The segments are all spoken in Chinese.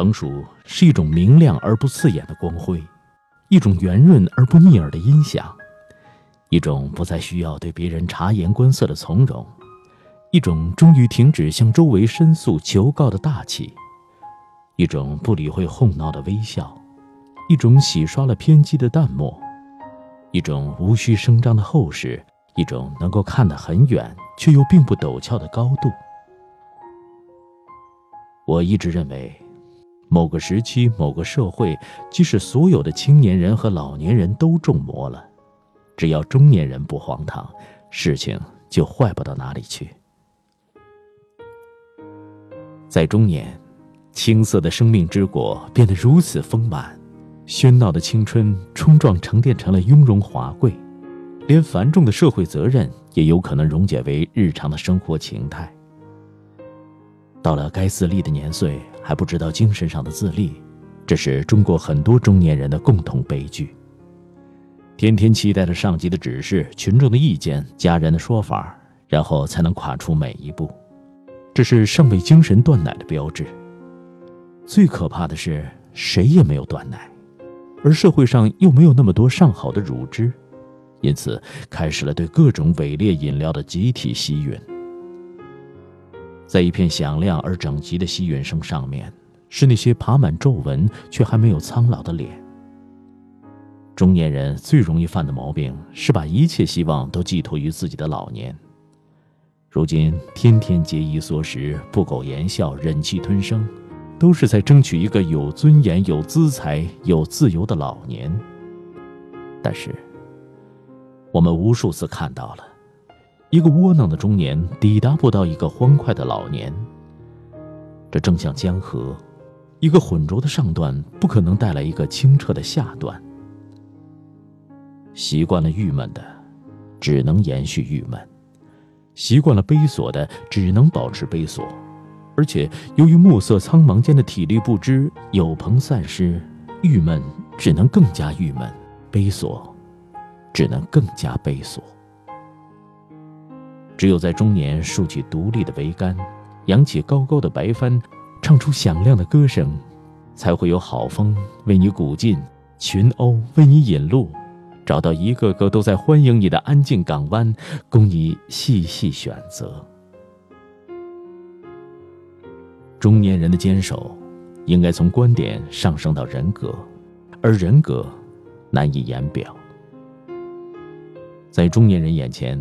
成熟是一种明亮而不刺眼的光辉，一种圆润而不腻耳的音响，一种不再需要对别人察言观色的从容，一种终于停止向周围申诉求告的大气，一种不理会哄闹的微笑，一种洗刷了偏激的淡漠，一种无需声张的厚实，一种能够看得很远却又并不陡峭的高度。我一直认为，某个时期、某个社会，即使所有的青年人和老年人都中魔了，只要中年人不荒唐，事情就坏不到哪里去。在中年，青涩的生命之果变得如此丰满，喧闹的青春冲撞沉淀成了雍容华贵，连繁重的社会责任也有可能溶解为日常的生活情态。到了该自立的年岁，还不知道精神上的自立，这是中国很多中年人的共同悲剧。天天期待着上级的指示、群众的意见、家人的说法，然后才能跨出每一步，这是尚未精神断奶的标志。最可怕的是，谁也没有断奶，而社会上又没有那么多上好的乳汁，因此开始了对各种伪劣饮料的集体吸吮。在一片响亮而整齐的吸吮声上面，是那些爬满皱纹却还没有苍老的脸。中年人最容易犯的毛病是把一切希望都寄托于自己的老年。如今天天节衣缩食、不苟言笑、忍气吞声，都是在争取一个有尊严、有资财、有自由的老年。但是，我们无数次看到了。一个窝囊的中年抵达不到一个欢快的老年，这正像江河，一个浑浊的上段不可能带来一个清澈的下段。习惯了郁闷的，只能延续郁闷；习惯了悲锁的，只能保持悲锁。而且由于暮色苍茫间的体力不支，有朋散失，郁闷只能更加郁闷，悲锁只能更加悲锁。只有在中年竖起独立的桅杆，扬起高高的白帆，唱出响亮的歌声，才会有好风为你鼓劲，群鸥为你引路，找到一个个都在欢迎你的安静港湾，供你细细选择。中年人的坚守，应该从观点上升到人格，而人格难以言表。在中年人眼前。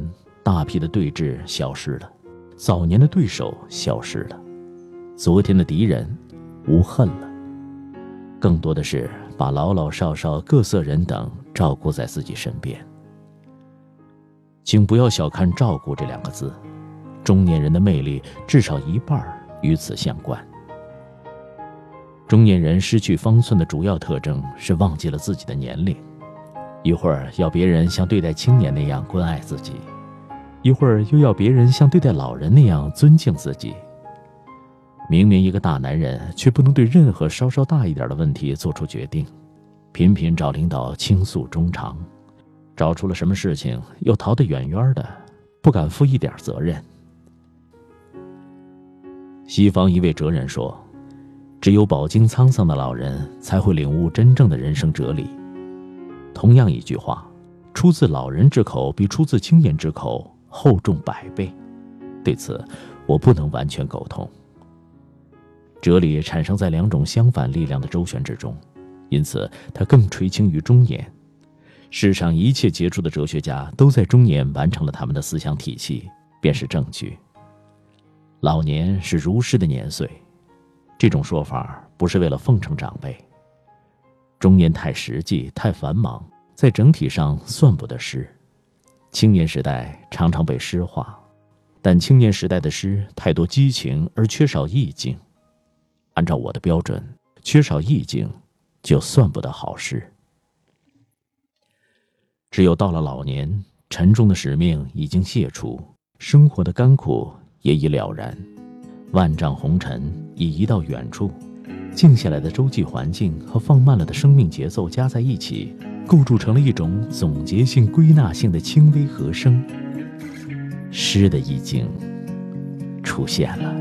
大批的对峙消失了，早年的对手消失了，昨天的敌人无恨了，更多的是把老老少少、各色人等照顾在自己身边。请不要小看“照顾”这两个字，中年人的魅力至少一半与此相关。中年人失去方寸的主要特征是忘记了自己的年龄，一会儿要别人像对待青年那样关爱自己。一会儿又要别人像对待老人那样尊敬自己。明明一个大男人，却不能对任何稍稍大一点的问题做出决定，频频找领导倾诉衷肠，找出了什么事情又逃得远远的，不敢负一点责任。西方一位哲人说：“只有饱经沧桑的老人，才会领悟真正的人生哲理。”同样一句话，出自老人之口，比出自青年之口。厚重百倍，对此我不能完全苟同。哲理产生在两种相反力量的周旋之中，因此它更垂青于中年。世上一切杰出的哲学家都在中年完成了他们的思想体系，便是证据。老年是如诗的年岁，这种说法不是为了奉承长辈。中年太实际、太繁忙，在整体上算不得诗。青年时代常常被诗化，但青年时代的诗太多激情而缺少意境。按照我的标准，缺少意境就算不得好诗。只有到了老年，沉重的使命已经卸除，生活的甘苦也已了然，万丈红尘已移到远处，静下来的周际环境和放慢了的生命节奏加在一起。构筑成了一种总结性、归纳性的轻微和声，诗的意境出现了。